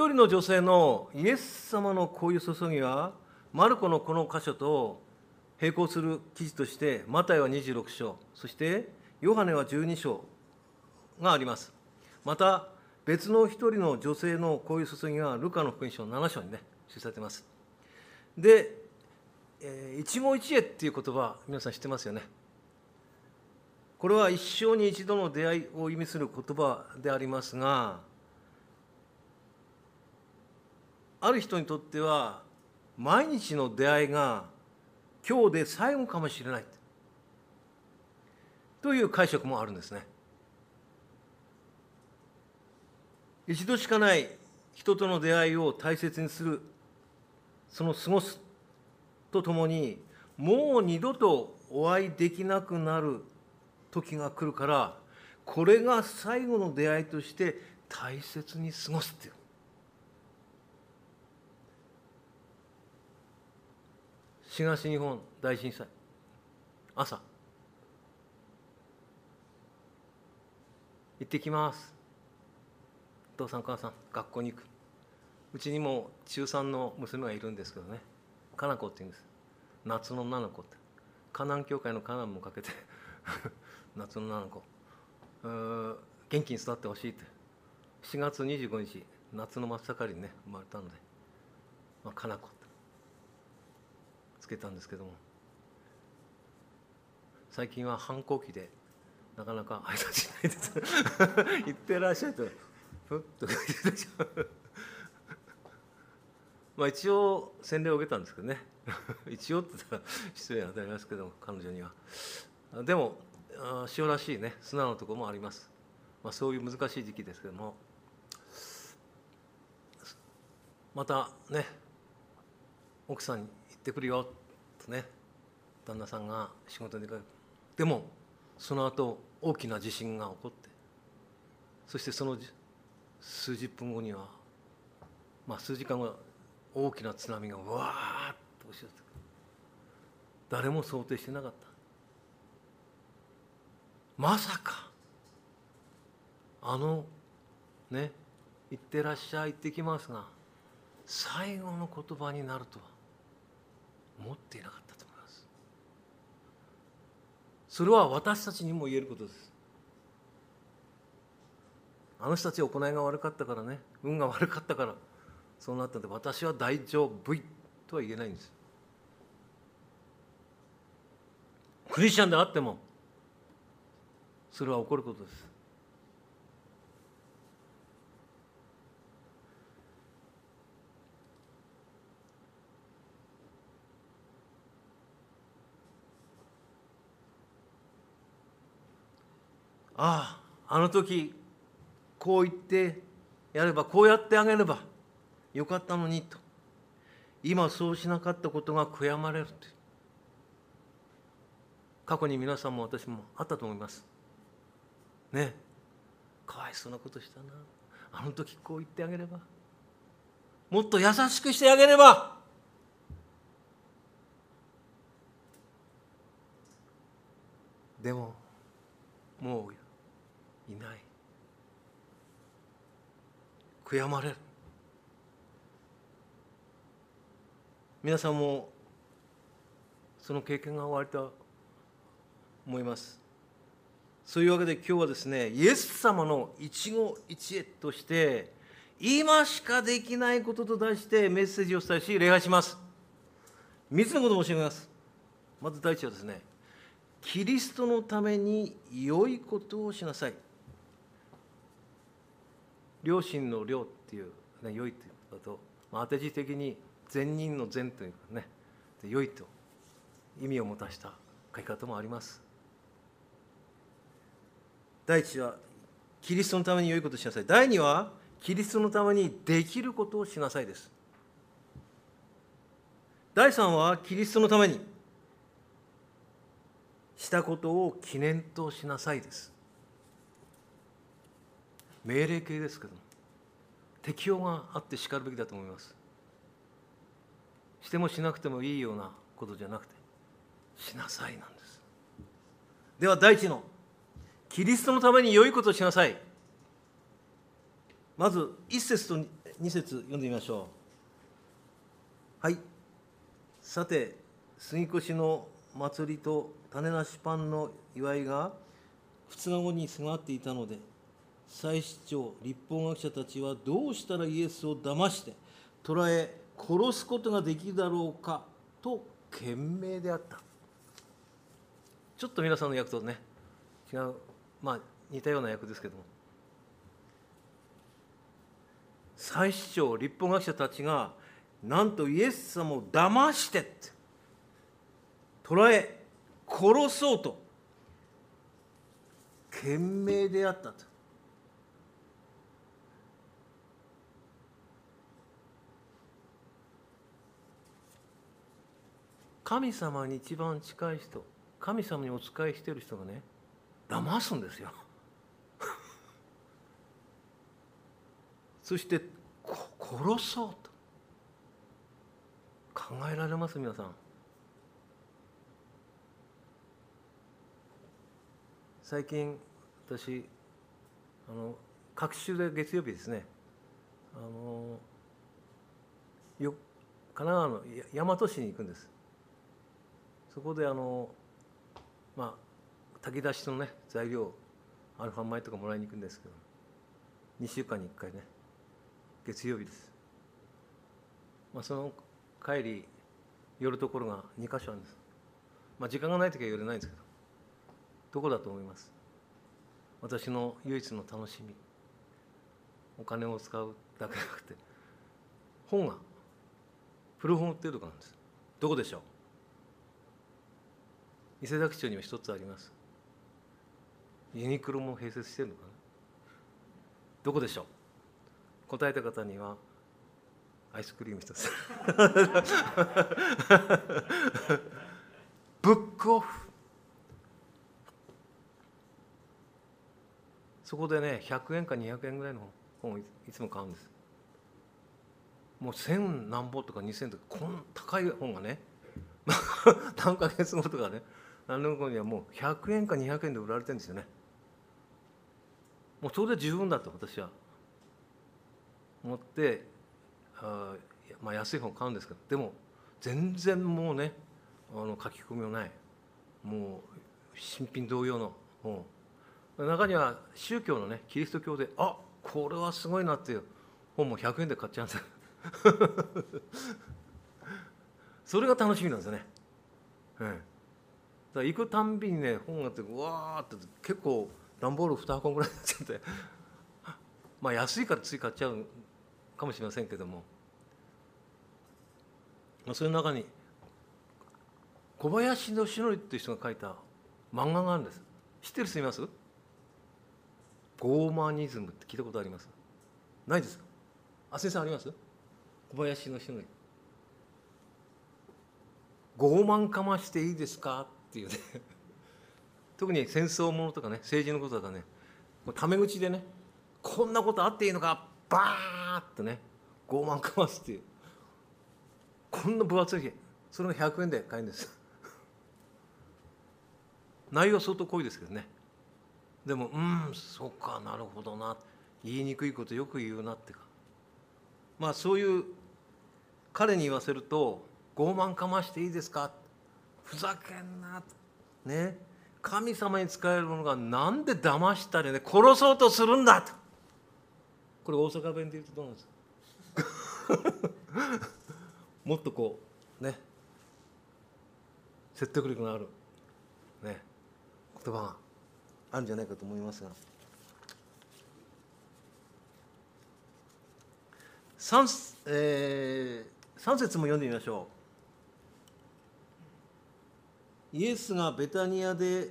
一人の女性のイエス様のこういう注ぎはマルコのこの箇所と並行する記事としてマタイは26章そしてヨハネは12章があります。また別の一人の女性のこういう注ぎがルカの福音書の7章にね記されています。で、えー、一期一会っていう言葉皆さん知ってますよね。これは一生に一度の出会いを意味する言葉でありますがある人にとっては毎日の出会いが今日で最後かもしれないという解釈もあるんですね。一度しかない人との出会いを大切にするその過ごすとともにもう二度とお会いできなくなる時が来るからこれが最後の出会いとして大切に過ごすっていう東日本大震災。朝。行ってきます。父さん母さん学校に行く。うちにも中3の娘がいるんですけどね。かな子って言うんです。夏の女の子って。河南教会の河南もかけて。夏の女の子。元気に育ってほしいって。7月25日夏の真っ盛りにね生まれたので、まあ、かな子けたんですけども。最近は反抗期でなかなか挨拶しないです言ってらっしゃるとふっとまうまあ一応洗礼を受けたんですけどね。一応って言ったら失礼な当たりますけども彼女には。でも塩らしいね。素直なところもあります、まあ、そういう難しい時期ですけども。またね奥さんに行ってくるよ。ね。旦那さんが仕事に出かけでもその後大きな地震が起こってそしてその数十分後にはまあ数時間後大きな津波がわーっと押し寄せて誰も想定してなかった。まさかあのね行ってらっしゃい行ってきますが最後の言葉になるとは。持っていなかったと思います。それは私たちにも言えることです。あの人たち行いが悪かったからね。運が悪かったから。そうなったんで私は大丈夫とは言えないんです。クリスチャンであってもそれは起こることです。あああの時こう言ってやればこうやってあげればよかったのにと。今そうしなかったことが悔やまれると過去に皆さんも私もあったと思います。ね。かわいそうなことしたな。あの時こう言ってあげれば。もっと優しくしてあげれば。でももういない。悔やまれる。皆さんもその経験が終わりと思います。そういうわけで今日はですねイエス様の一期一会として今しかできないことと題してメッセージをお伝えし礼拝します。3つのことを教えます。まず第一はですねキリストのために良いことをしなさい。良心の良っていう、ね、良いということ。だと、まあ、当て字的に善人の善というかね。良いと意味を持たした書き方もあります。第一はキリストのために良いことをしなさい。第二はキリストのためにできることをしなさいです。第三はキリストのためにしたことを記念としなさいです。命令形ですけど適用があってしかるべきだと思います。してもしなくてもいいようなことじゃなくてしなさいなんです。では第一のキリストのために良いことをしなさい。まず一節と2節読んでみましょう。はい。さて杉越の祭りと種なしパンの祝いが2日後に迫っていたので祭司長立法学者たちはどうしたらイエスを騙して捕らえ殺すことができるだろうかと懸命であった。ちょっと皆さんの役とね違うまあ似たような役ですけども。祭司長立法学者たちがなんとイエス様を騙してって捕らえ殺そうと懸命であったと。神様に一番近い人神様にお仕えしてる人がね騙すんですよ。そして殺そうと。考えられます皆さん。最近私あの各週で月曜日ですね。あのよ神奈川の大和市に行くんです。そこであのまあ炊き出しのね材料アルファ米とかもらいに行くんですけど2週間に1回ね月曜日です、まあ、その帰り寄るところが2箇所あるんです。まあ時間がない時は寄れないんですけどどこだと思います？私の唯一の楽しみお金を使うだけじゃなくて本が古本ってるところなんです。どこでしょう？伊勢崎町には一つあります。ユニクロも併設してるのかな？どこでしょう？答えた方にはアイスクリーム一つ。ブックオフ。そこでね100円か200円ぐらいの本をいつも買うんです。もう1000何本とか2000とかこん高い本がね 何ヶ月後とかね何年後にはもう100円か200円で売られてるんですよね。もうそれで十分だと私は。思ってあ、まあ、安い本買うんですけどでも全然もうねあの書き込みもない。もう新品同様の本中には宗教のねキリスト教であこれはすごいなっていう。本も100円で買っちゃうんです。それが楽しみなんですよね。うん。だ行くたんびにね本があってうわーって結構段ボール2箱ぐらいになっちゃってまあ安いからつい買っちゃうかもしれませんけども、まあ、その中に小林義則っていう人が書いた漫画があるんです。知ってる人います？ゴーマニズムって聞いたことあります？ないですか？あ先生あります？小林義則傲慢かましていいですか？っていうね。特に戦争ものとかね政治のことだとかねタメ口でねこんなことあっていいのかバーッとね傲慢かますっていうこんな分厚い日それが100円で買えるんです。内容は相当濃いですけどね。でもうんそうかなるほどな。言いにくいことよく言うなってか。まあそういう彼に言わせると傲慢かましていいですかふざけんなね。神様に仕える者がなんで騙したりね。殺そうとするんだと。これ大阪弁で言うとどうなんですか？もっとこうね。説得力のある。ね。言葉があるんじゃないかと思いますが。3,、えー、節も読んでみましょう。イエスがベタニアで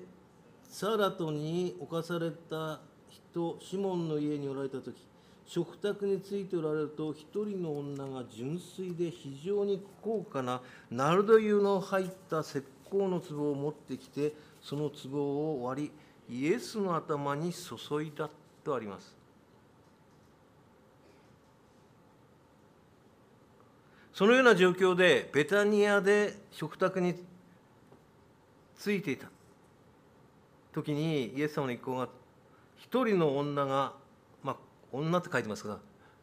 サラトに侵された人シモンの家におられた時食卓についておられると一人の女が純粋で非常に高価なナルド油の入った石膏の壺を持ってきてその壺を割りイエスの頭に注いだとあります。そのような状況でベタニアで食卓についていた時にイエス様の一行が一人の女が、まあ、女って書いてますが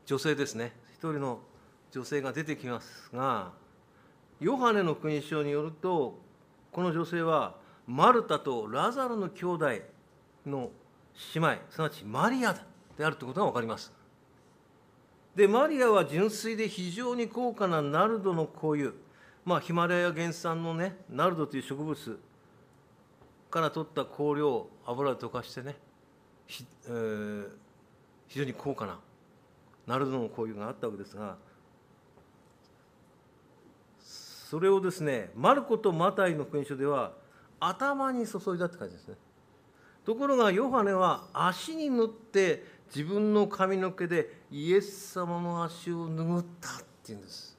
女性ですね。一人の女性が出てきますがヨハネの勲章によるとこの女性はマルタとラザロの兄弟の姉妹すなわちマリアであるということが分かります。でマリアは純粋で非常に高価なナルドの香油まあヒマラヤ原産のねナルドという植物から取った香料油で溶かしてね、えー、非常に高価なナルドの香油があったわけですがそれをですねマルコとマタイの勲章では頭に注いだって感じですね。ところがヨハネは足に塗って自分の髪の毛でイエス様の足を拭ったっていうんです。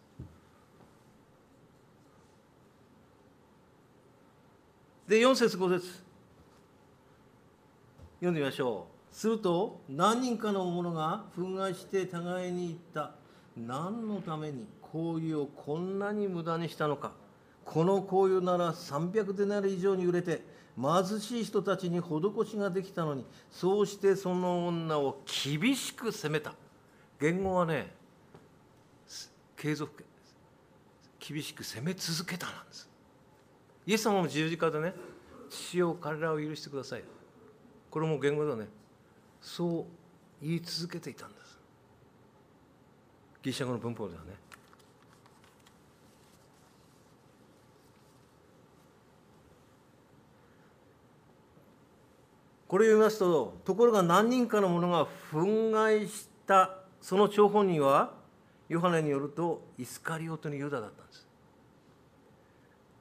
で4節5節。読んでみましょう。すると何人かの者が憤慨して互いに言った。何のために香油をこんなに無駄にしたのか。この香油なら300デナリ以上に売れて貧しい人たちに施しができたのにそうしてその女を厳しく責めた。言語はね継続権厳しく責め続けたなんです。イエス様も十字架でね父を彼らを許してください。これも言語ではね。そう言い続けていたんです。ギリシャ語の文法ではね。これを読みますとところが何人かの者が憤慨したその張本人はヨハネによるとイスカリオトのユダだったんです。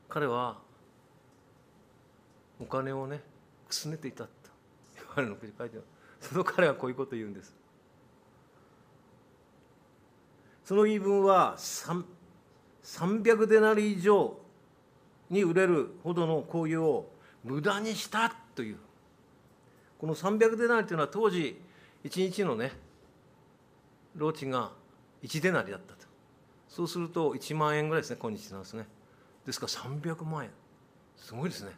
彼はお金をねくすねていたとヨハネのに書いてあるその彼はこういうことを言うんです。その言い分は300デナリ以上に売れるほどの香油を無駄にしたという。この300デナリというのは当時1日のね労賃が1デナリだったと。そうすると1万円ぐらいですね今日なんですね。ですから300万円。すごいですね。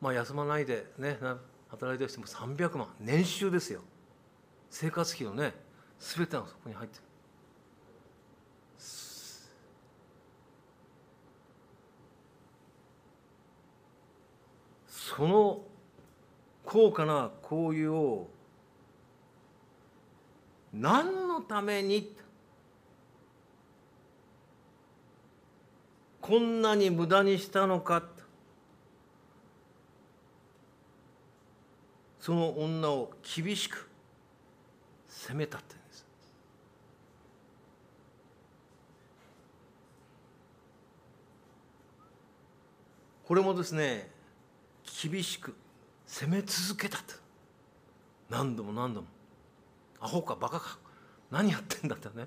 まあ休まないでね働いてる人も300万年収ですよ。生活費のね全てがそこに入ってる。その高価な香油を何のためにこんなに無駄にしたのかその女を厳しく責めたってんです。これもですね厳しく責め続けたと。何度も何度も。アホかバカか。何やってんだってね。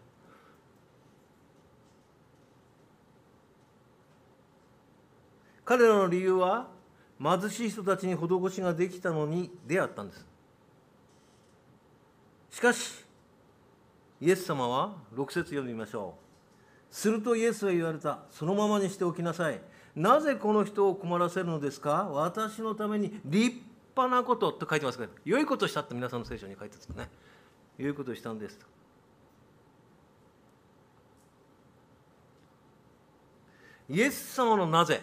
彼らの理由は貧しい人たちに施しができたのにであったんです。しかしイエス様は6節読んでみましょう。するとイエスは言われた。そのままにしておきなさい。なぜこの人を困らせるのですか？私のために立派なことと書いてますけど良いことしたって皆さんの聖書に書いてますね。良いことしたんですと。イエス様のなぜ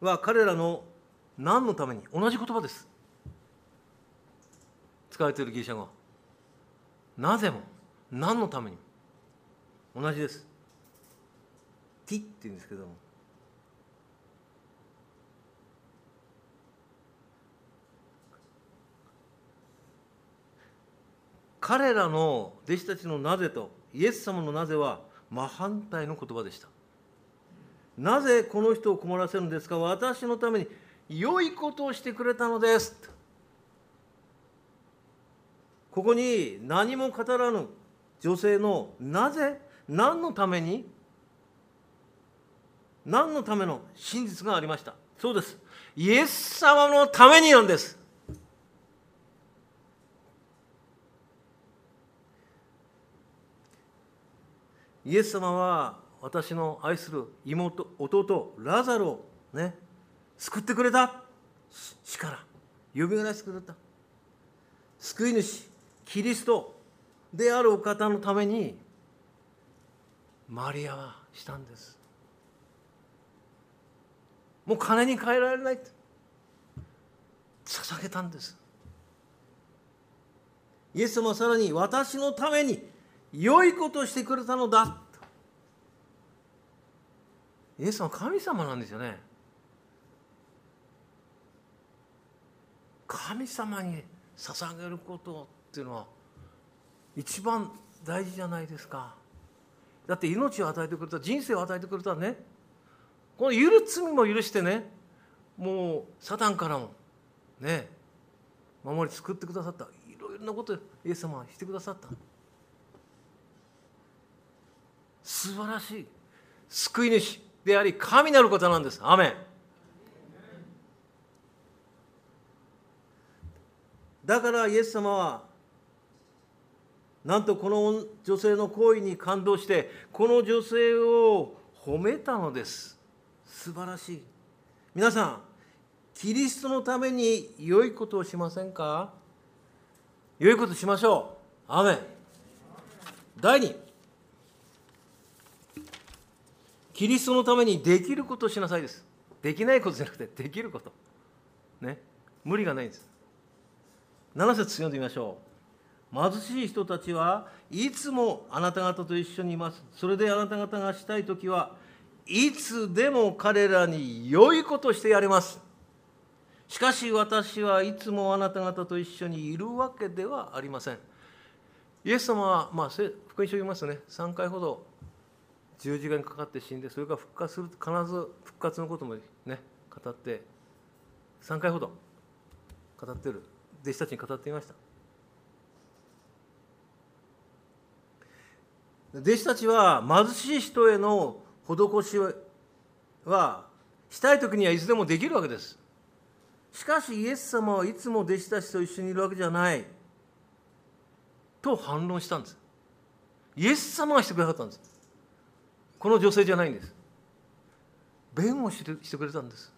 は彼らの何のために？同じ言葉です。使われているギリシャ語なぜも？何のために？も同じです。ティって言うんですけども。彼らの弟子たちのなぜとイエス様のなぜは真反対の言葉でした。なぜこの人を困らせるんですか？私のために良いことをしてくれたのです。ここに何も語らぬ女性のなぜ何のために？何のための真実がありました？そうです。イエス様のためになんです。イエス様は私の愛する妹弟ラザロをね救ってくれた。死から呼びらせてくれた。救い主キリストであるお方のためにマリアはしたんです。もう金に換えられない捧げたんです。イエス様はさらに私のために良いことをしてくれたのだ。イエス様は神様なんですよね。神様に捧げることっていうのは一番大事じゃないですか。だって命を与えてくれた人生を与えてくれたね。この許る罪も許してねもうサタンからもね守り作ってくださった。いろいろなことイエス様はしてくださった。素晴らしい。救い主。であり神なることなんです。アメン。だからイエス様はなんとこの女性の行為に感動してこの女性を褒めたのです。素晴らしい。皆さんキリストのために良いことをしませんか？良いことしましょう。アメン。第2キリストのためにできることをしなさいです。できないことじゃなくてできること。ね。無理がないんです。7節読んでみましょう。貧しい人たちはいつもあなた方と一緒にいます。それであなた方がしたい時はいつでも彼らに良いことしてやれます。しかし私はいつもあなた方と一緒にいるわけではありません。イエス様は、まあ、福音書を読みますね。3回ほど十字架にかかって死んでそれから復活する必ず復活のこともね語って3回ほど語ってる。弟子たちに語っていました。弟子たちは貧しい人への施しはしたい時にはいつでもできるわけです。しかしイエス様はいつも弟子たちと一緒にいるわけじゃない。と反論したんです。イエス様がしてくださったんです。この女性じゃないんです。弁護してしてくれたんです。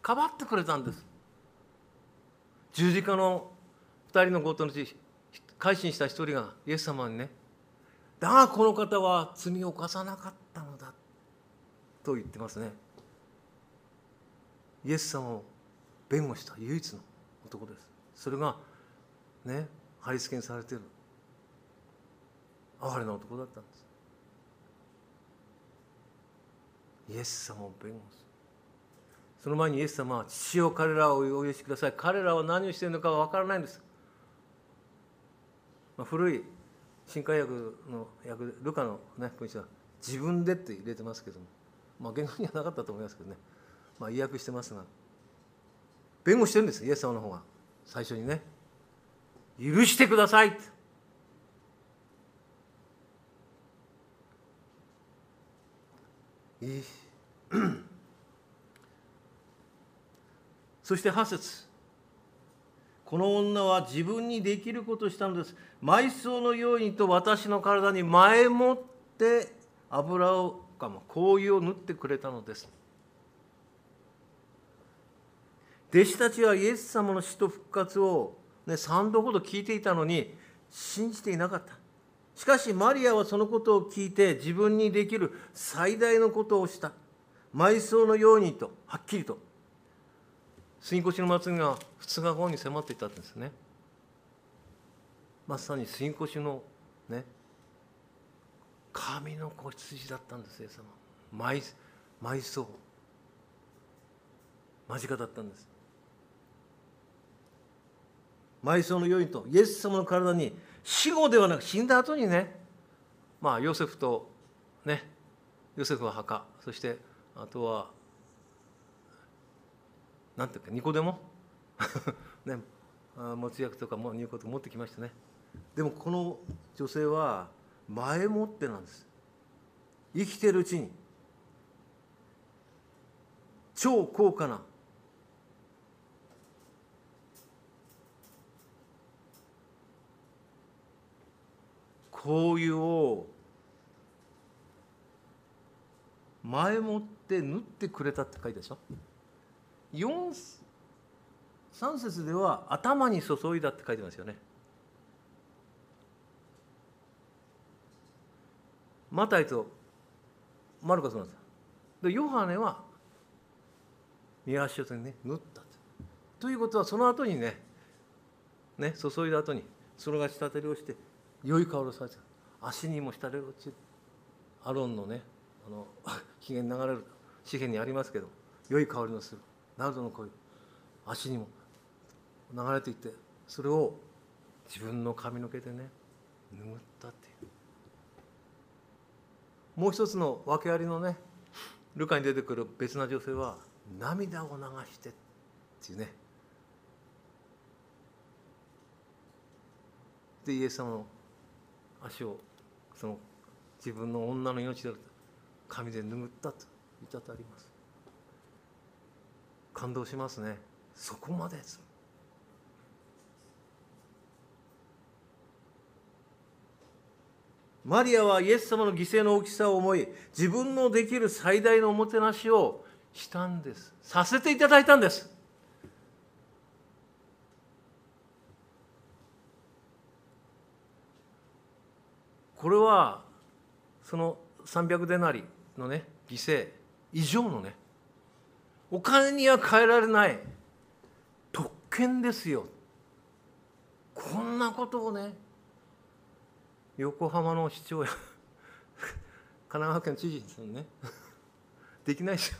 かばってくれたんです。十字架の2人の強盗のうち改心した一人がイエス様にねだがこの方は罪を犯さなかったのだと言ってますね。イエス様を弁護した唯一の男です。それがね貼り付けにされている哀れな男だったんです。イエス様を弁護する。その前にイエス様は父を彼らをお許しください。彼らは何をしているのかわからないんです、まあ、古い新海訳の訳ルカのね文章は自分でって入れてますけども。まあ原稿にはなかったと思いますけどね。まあ意訳してますが。弁護してるんです。イエス様の方が。最初にね。許してくださいいい。そして8節。この女は自分にできることをしたのです。埋葬のようにと私の体に前もって油をかも香油を塗ってくれたのです。弟子たちはイエス様の死と復活を、ね、3度ほど聞いていたのに信じていなかった。しかしマリアはそのことを聞いて自分にできる最大のことをした。埋葬のようにとはっきりと。杉越の祭りが2日後に迫っていたんですね。まさに杉越のね神の子羊だったんですイエス様。埋埋葬。間近だったんです。埋葬のようにとイエス様の体に死後ではなく死んだ後にねまあヨセフとねヨセフは墓そしてあとはなんていうかニコでも ね。持ち役とかも入こと持ってきましたね。でもこの女性は前もってなんです。生きてるうちに。超高価な。こういうを前もってって縫ってくれたって書いたでしょ？3節では頭に注いだって書いてますよね。マタイとマルコスなんですでヨハネは宮足をね縫ったと。いうことはその後にねね注いだ後にそれが仕立てりをして良い香りをされて足にも浸れ落ちアロンのねあの 機嫌流れる。紙幣にありますけど良い香りのするナルドの声足にも流れていってそれを自分の髪の毛でね拭ったっていう。もう一つの訳ありのねルカに出てくる別な女性は涙を流してっていうね。でイエス様の足をその自分の女の命である神で拭ったと。いたあります。感動しますね。そこまでです。マリアはイエス様の犠牲の大きさを思い自分のできる最大のおもてなしをしたんです。させていただいたんです。これはその300デナリのね犠牲。以上のねお金には変えられない特権ですよ。こんなことをね横浜の市長や神奈川県知事ですよね。できないですよ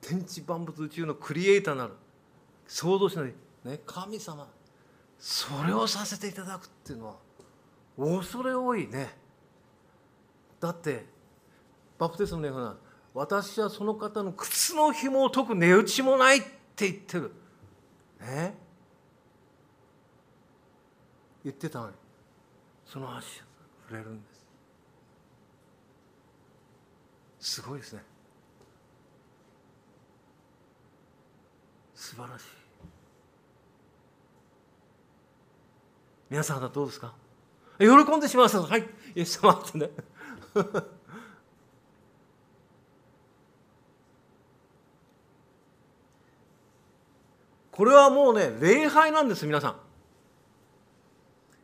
天地万物宇宙のクリエイターなる創造主なる、ね、神様。それをさせていただくっていうのは恐れ多いね。だってバプテスマのような私はその方の靴の紐を解く値打ちもないって言ってる。ね言ってたのに。その足触れるんです。すごいですね。素晴らしい。皆さんはどうですか？喜んでしまうはい。イエス様ってね。これはもうね礼拝なんです皆さん。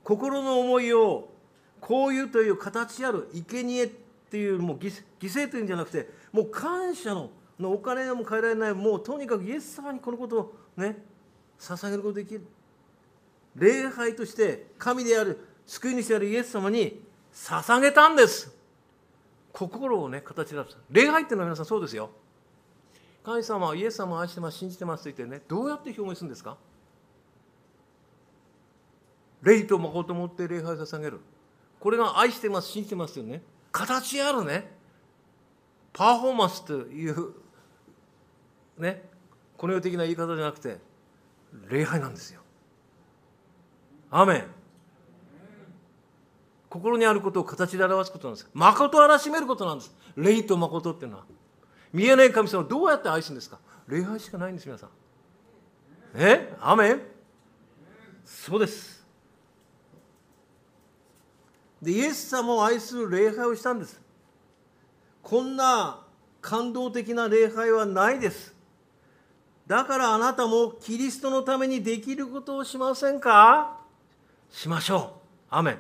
心の思いをこういうという形ある生贄っていうもう犠牲というんじゃなくてもう感謝ののお金でも変えられないもうとにかくイエス様にこのことをね捧げることができる。礼拝として神である救い主であるイエス様に捧げたんです。心をね形だす礼拝っていうのは皆さんそうですよ。神様はイエス様を愛してます信じてますと言ってねどうやって表明するんですか？霊と誠を持って礼拝を捧げる。これが愛してます信じてますよね形あるね。パフォーマンスというねこの世的な言い方じゃなくて礼拝なんですよ。アメン。心にあることを形で表すことなんです。誠をあらしめることなんです。霊と誠っていうのは。見えない神様をどうやって愛すんですか？礼拝しかないんです皆さん。え？アメン？そうです。でイエス様を愛する礼拝をしたんです。こんな感動的な礼拝はないです。だからあなたもキリストのためにできることをしませんか？しましょう。アメン。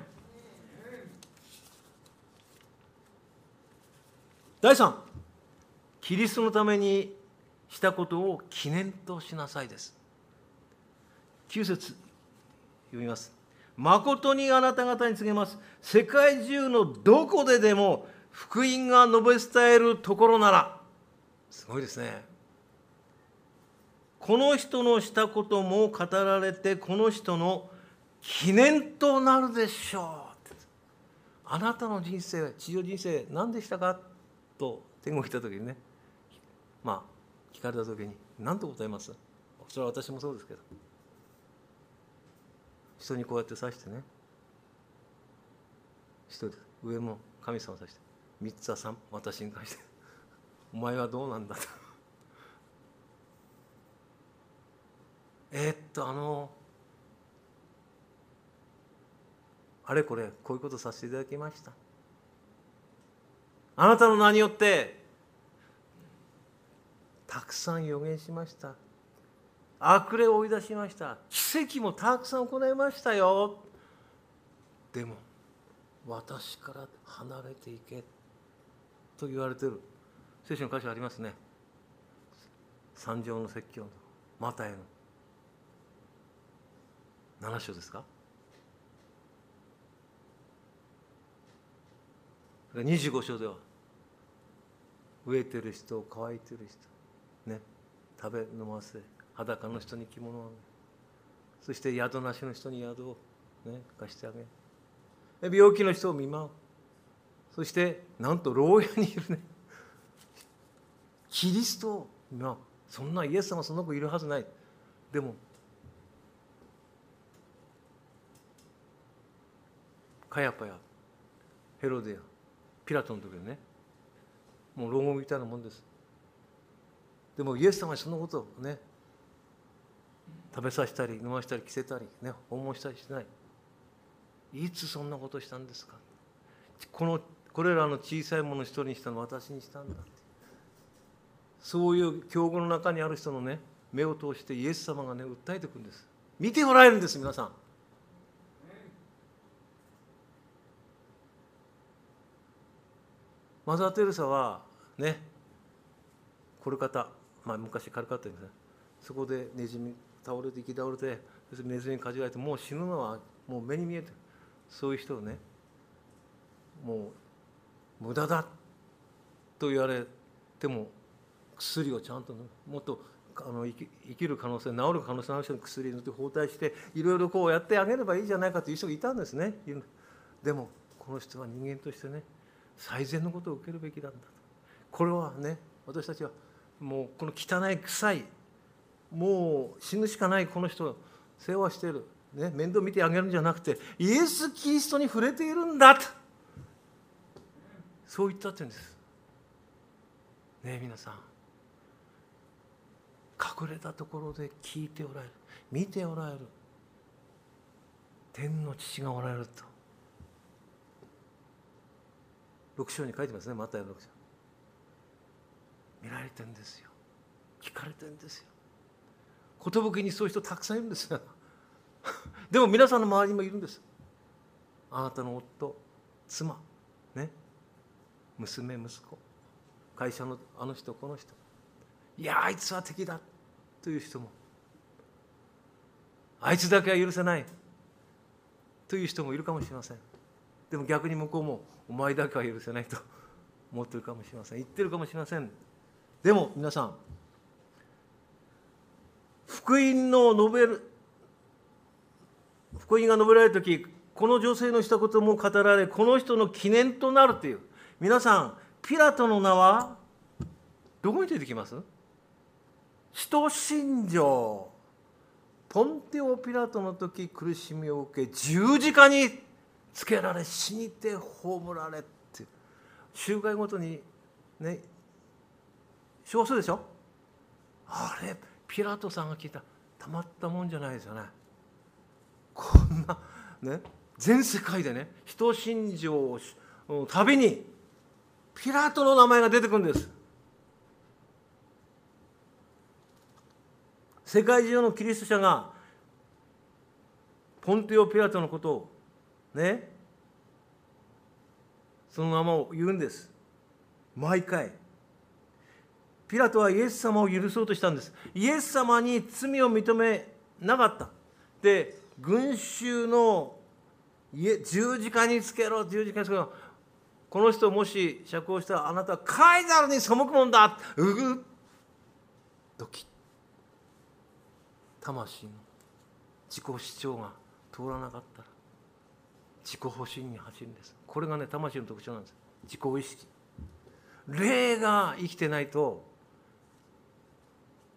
第3キリストのためにしたことを記念としなさいです。9節読みます。誠にあなた方に告げます。世界中のどこででも福音が述べ伝えるところなら。すごいですね。この人のしたことも語られてこの人の記念となるでしょうあなたの人生地上人生何でしたか？と天国来た時にね。まあ聞かれた時に何と答えます？それは私もそうですけど。人にこうやって指してね。一人上も神様を指して三つは三私に関して。お前はどうなんだと。え、っとあのあれこれこういうことさせていただきました。あなたの名によってたくさん予言しました。悪霊を追い出しました。奇跡もたくさん行いましたよ。でも私から離れていけ。と言われてる。聖書の箇所ありますね。三条の説教の。マタイの。7章ですか？25章では。飢えてる人乾いてる人。ね食べ飲ませ裸の人に着物をそして宿なしの人に宿を、ね、貸してあげ病気の人を見舞う。そしてなんと牢屋にいるね。キリストを見舞う。そんなイエス様その子いるはずない。でもカヤパやヘロデやピラトの時にねもう牢獄みたいなもんです。でもイエス様はそのことをね食べさせたり飲ませたり着せたりね訪問したりしない。いつそんなことしたんですか？このこれらの小さいもの一人にしたの私にしたんだって。そういう境遇の中にある人のね目を通してイエス様がね訴えてくるんです。見ておられるんです皆さん。マザー・テレサはねこれ方、まあ、昔軽かったんですね。そこでネズミ倒れて行き倒れてネズミにかじられてもう死ぬのはもう目に見えてそういう人をねもう無駄だと言われても薬をちゃんともっとあの生き生きる可能性治る可能性のある人に薬塗って包帯していろいろこうやってあげればいいじゃないかという人がいたんですね。でもこの人は人間としてね最善のことを受けるべきなんだと。これはね私たちはもうこの汚い臭いもう死ぬしかないこの人世話してる、ね、面倒見てあげるんじゃなくてイエス・キリストに触れているんだと。そう言ったって言うんです。ね皆さん。隠れたところで聞いておられる。見ておられる。天の父がおられると。6章に書いてますねマタイの6章。見られてんですよ。聞かれてんですよ。寿にそういう人たくさんいるんですよ。でも皆さんの周りにもいるんです。あなたの夫妻ね娘息子会社のあの人この人。いやあいつは敵だという人も。あいつだけは許せない。という人もいるかもしれません。でも逆に向こうもお前だけは許せないと思ってるかもしれません。言ってるかもしれません。でも皆さん福音の述べる福音が述べられる時この女性のしたことも語られこの人の記念となるという。皆さんピラトの名はどこに出てきます？使徒信条。ポンテオ・ピラトの時苦しみを受け十字架につけられ死にて葬られって。集会ごとにね少数でしょ？あれピラトさんが聞いた。たまったもんじゃないですよね。こんなね全世界でね人信条のたびにピラトの名前が出てくるんです。世界中のキリスト者がポンテオ・ピラトのことをねその名前を言うんです。毎回。ピラトはイエス様を許そうとしたんです。イエス様に罪を認めなかった。で群衆の十字架につけろ十字架につけろ。この人もし釈放したらあなたはカイザルに背くもんだ。うぐドキッ魂の自己主張が通らなかったら自己保身に走るんです。これがね魂の特徴なんです。自己意識。霊が生きてないと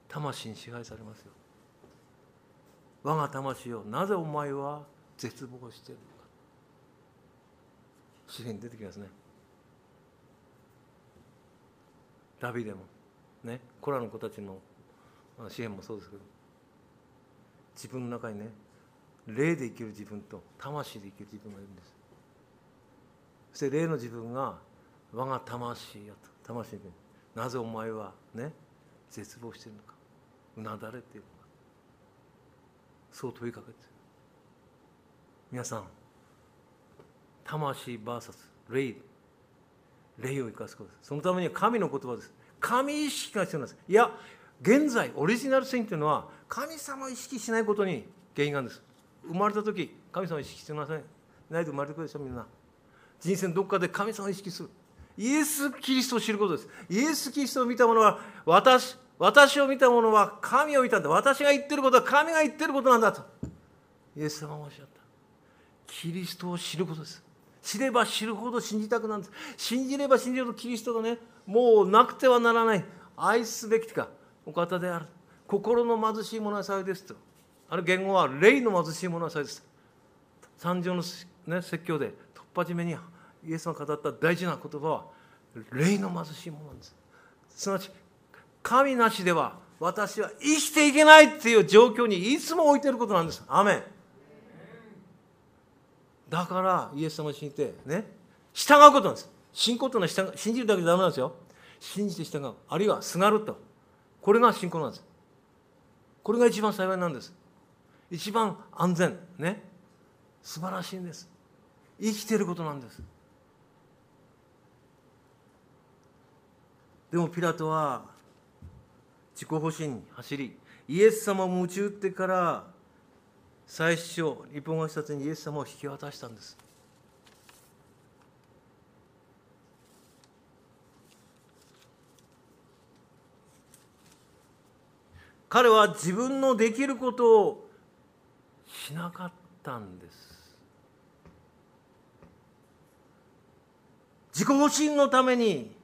魂に支配されますよ。我が魂をなぜお前は絶望しているのか。詩篇出てきますね。ダビデも。ね。コラの子たちの詩篇もそうですけど。自分の中にね霊で生きる自分と魂で生きる自分がいるんです。そして霊の自分が我が魂よと。魂でなぜお前はね絶望しているのか。うなだれているのかそう問いかけて皆さん魂 VS 霊。霊を生かすことです。そのためには神の言葉です。神意識が必要なんです。いや現在オリジナルシンというのは神様を意識しないことに原因があるんです。生まれた時神様を意識してません。ないと生まれてくるでしょみんな。人生のどっかで神様を意識する。イエス・キリストを知ることです。イエス・キリストを見た者は私私を見た者は神を見たんだ。私が言ってることは神が言ってることなんだと。イエス様はおっしゃった。キリストを知ることです。知れば知るほど信じたくなるんです。信じれば信じるほどキリストがねもうなくてはならない。愛すべきか。お方である。心の貧しい者は幸いですと。ある言語は霊の貧しい者は幸いです。三条の、ね、説教で突破締めにイエス様が語った大事な言葉は霊の貧しい者なんです。すなわち神なしでは私は生きていけないっていう状況にいつも置いてることなんです。アメン。だからイエス様を信じてね。従うことなんです。信仰というのは信じるだけじゃダメなんですよ。信じて従う。あるいはすがると。これが信仰なんです。これが一番幸いなんです。一番安全。ね。素晴らしいんです。生きていることなんです。でもピラトは自己保身に走りイエス様を夢中ってから最初日本語視察にイエス様を引き渡したんです。彼は自分のできることをしなかったんです。自己保身のために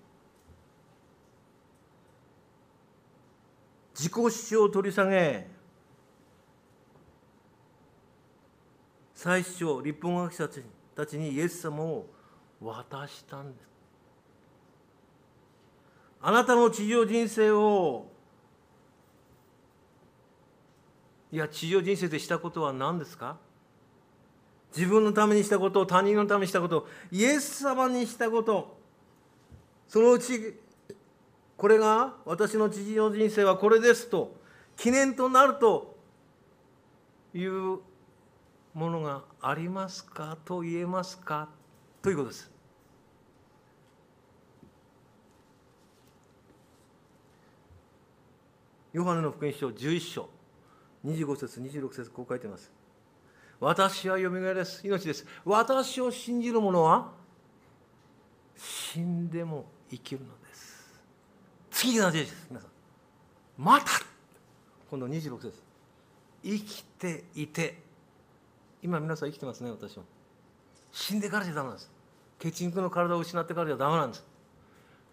自己主張を取り下げ最初立法学者たちにイエス様を渡したんです。あなたの地上人生をいや地上人生でしたことは何ですか？自分のためにしたこと他人のためにしたことイエス様にしたことそのうちこれが私の地上人生はこれですと記念となるというものがありますか？と言えますか？ということです。ヨハネの福音書11章25節26節こう書いています。私はよみがえです。命です。私を信じる者は死んでも生きるのです。次が大事です。皆さん。また今度26節生きていて今皆さん生きてますね私は死んでからじゃダメなんです血肉の体を失ってからじゃダメなんです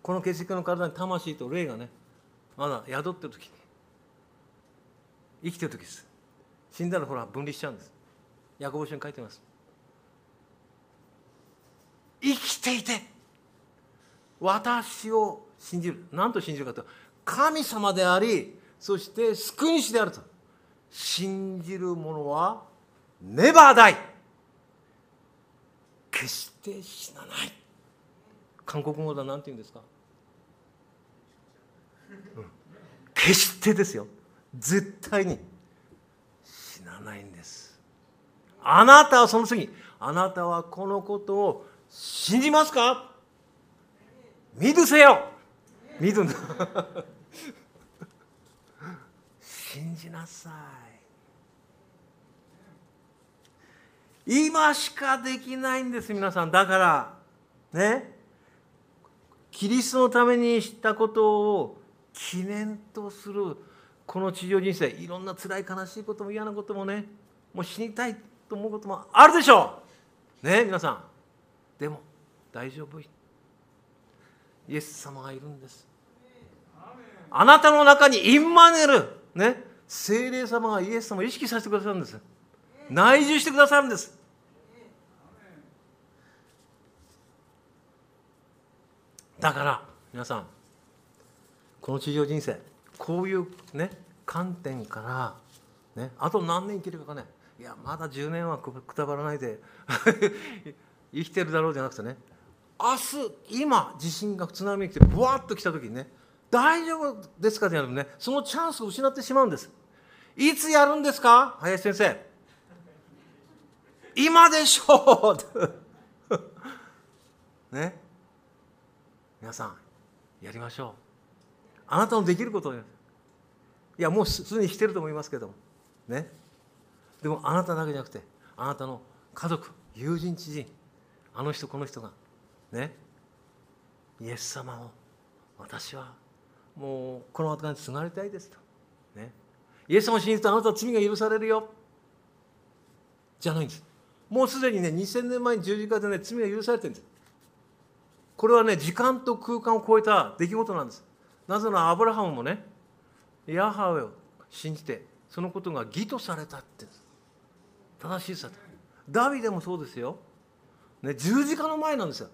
この血肉の体に魂と霊がねまだ宿ってる時に生きてる時です死んだらほら分離しちゃうんですヤコブ書に書いてます生きていて私を信じる何と信じるかと神様でありそして救い主であると。信じる者はネバーダイ決して死なない。韓国語では何て言うんですか、うん、決してですよ。絶対に。死なないんです。あなたはその次。あなたはこのことを信じますか？見るせよ。見るんだ信じなさい。今しかできないんです皆さん。だからね。キリストのためにしたことを記念とするこの地上人生。いろんな辛い悲しいことも嫌なこともね。もう死にたいと思うこともあるでしょう。ね皆さん。でも大丈夫。イエス様がいるんです。あなたの中にインマネルね精霊様がイエス様を意識させてくださるんです。内住してくださるんです。だから皆さんこの地上人生こういうね観点から、ね、あと何年生きるかね。いやまだ10年はくたばらないで 生きてるだろうじゃなくてね。明日今地震が津波が来てブワッと来た時にね大丈夫ですかじゃなくてね。そのチャンスを失ってしまうんです。いつやるんですか？林先生。今でしょう。ね？皆さんやりましょう。あなたのできることをいやもうすでにしてると思いますけども。ね？でもあなただけじゃなくてあなたの家族友人知人あの人この人が。ね？イエス様を私はもうこの後にすがりたいですと、ね、イエス様を信じるとあなたは罪が許されるよ。じゃないんです。もうすでにね2000年前に十字架でね罪が許されてるんです。これはね時間と空間を超えた出来事なんです。なぜならアブラハムもねヤハウェを信じてそのことが義とされたって正しいさと。ダビデもそうですよ、ね、十字架の前なんですよ。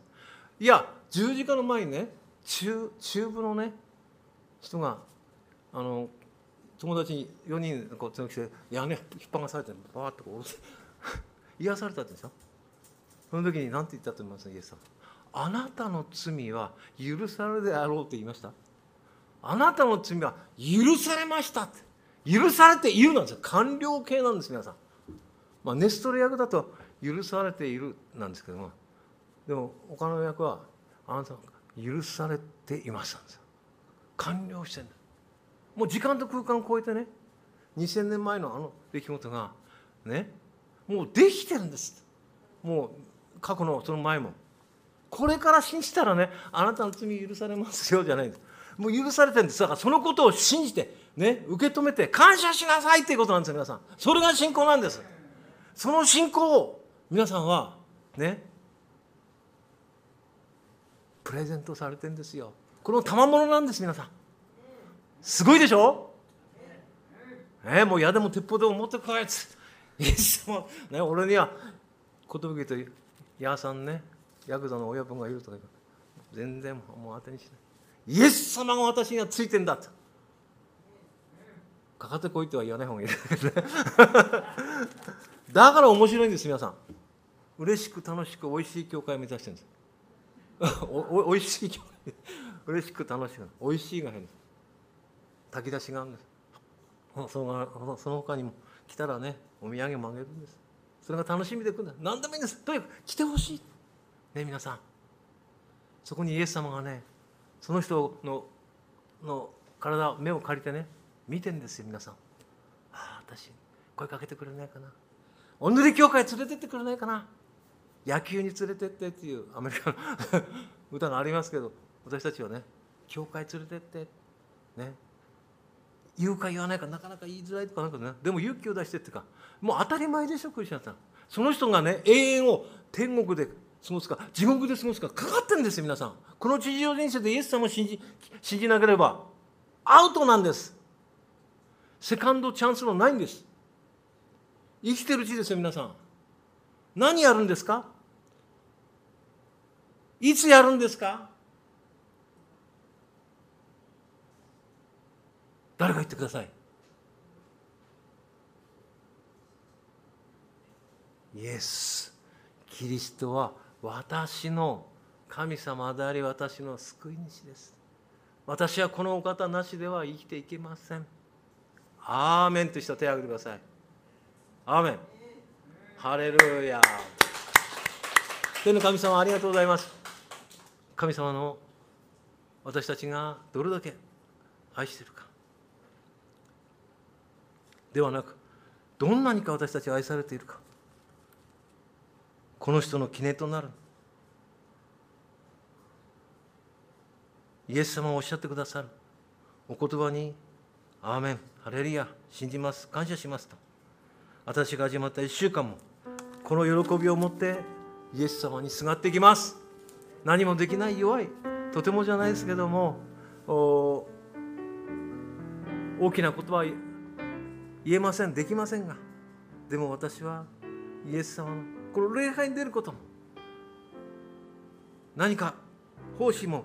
いや十字架の前にね中中部のね人があの友達に4人こう連れてきて屋根引っ張がされてバーッとこう下ろして癒されたんでしょ？その時に何て言ったと思います？イエス様。あなたの罪は許されるであろうと言いました？あなたの罪は許されましたって。許されているなんですよ。完了形なんです皆さん、まあ、ネストレ役だと許されているなんですけども。でも他の役はあなたが許されていましたんですよ。完了してるもう時間と空間を超えてね。2000年前のあの出来事がねもうできてるんです。もう過去のその前も。これから信じたらねあなたの罪許されますよじゃないんです。もう許されてるんです。だからそのことを信じてね受け止めて感謝しなさいっていうことなんですよ皆さん。それが信仰なんです。その信仰を皆さんはねプレゼントされてるんですよ。この賜物なんです皆さん。すごいでしょ？えー、もう矢でも鉄砲でも持ってこいっつ。イエス様、ね、俺には寿と矢さんねヤクザの親分がいるとか全然もう当てにしない。イエス様が私にはついてんだと。かかってこいとは言わない方がいい だから面白いんです皆さん。嬉しく楽しくおいしい教会を目指してるんです。おおいしい教会。嬉しく楽しくおいしいが変です。炊き出しがあるんです。そのその他にも来たらねお土産もあげるんです。それが楽しみで来るんだ。何でもいいんです。とにかく来てほしい。ね皆さん。そこにイエス様がねその人のの体目を借りてね見てんですよ皆さん。ああ私声かけてくれないかな。お塗り教会連れてってくれないかな。野球に連れてってっていうアメリカの 歌がありますけど私たちはね教会連れてってね。言うか言わないかなかなか言いづらいとかなんかね。でも勇気を出してっていうか。もう当たり前でしょクリスチャンさん。その人がね永遠を天国で過ごすか地獄で過ごすかかかってるんですよ皆さん。この地上人生でイエス様を信じ信じなければアウトなんです。セカンドチャンスのないんです。生きてるうちですよ皆さん。何やるんですか？いつやるんですか？誰か言ってください？イエスキリストは私の神様であり私の救い主です。私はこのお方なしでは生きていけません。アーメンとした手を挙げてください。アーメン。ハレルヤ。天の神様ありがとうございます。神様の私たちがどれだけ愛しているか。ではなくどんなにか私たち愛されているか。この人の記念となる。イエス様をおっしゃってくださる。お言葉に「アーメンハレルヤ信じます感謝します」と。私が始まった1週間もこの喜びを持ってイエス様にすがっていきます。何もできない弱いとてもじゃないですけども大きな言葉言えませんできませんが。でも私はイエス様のこの礼拝に出ることも何か奉仕も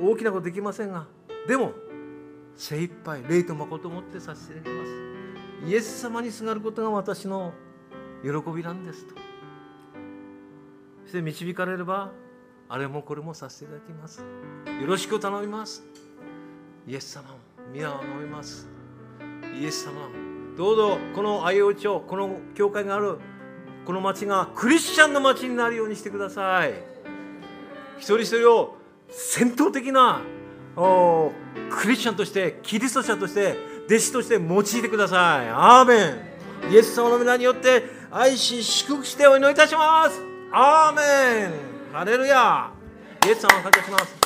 大きなことできませんがでも精一杯霊と誠を持ってさせていただきます。イエス様にすがることが私の喜びなんですと。そして導かれればあれもこれもさせていただきます。よろしく頼みます。イエス様を皆を飲みます。イエス様どうぞこの相生町この教会があるこの町がクリスチャンの町になるようにしてください。一人一人を戦闘的なおクリスチャンとしてキリスト者として弟子として用いてください。アーメン。イエス様の皆によって愛し祝福してお祈りいたします。アーメン。ハレルヤ。イエス様を感謝します。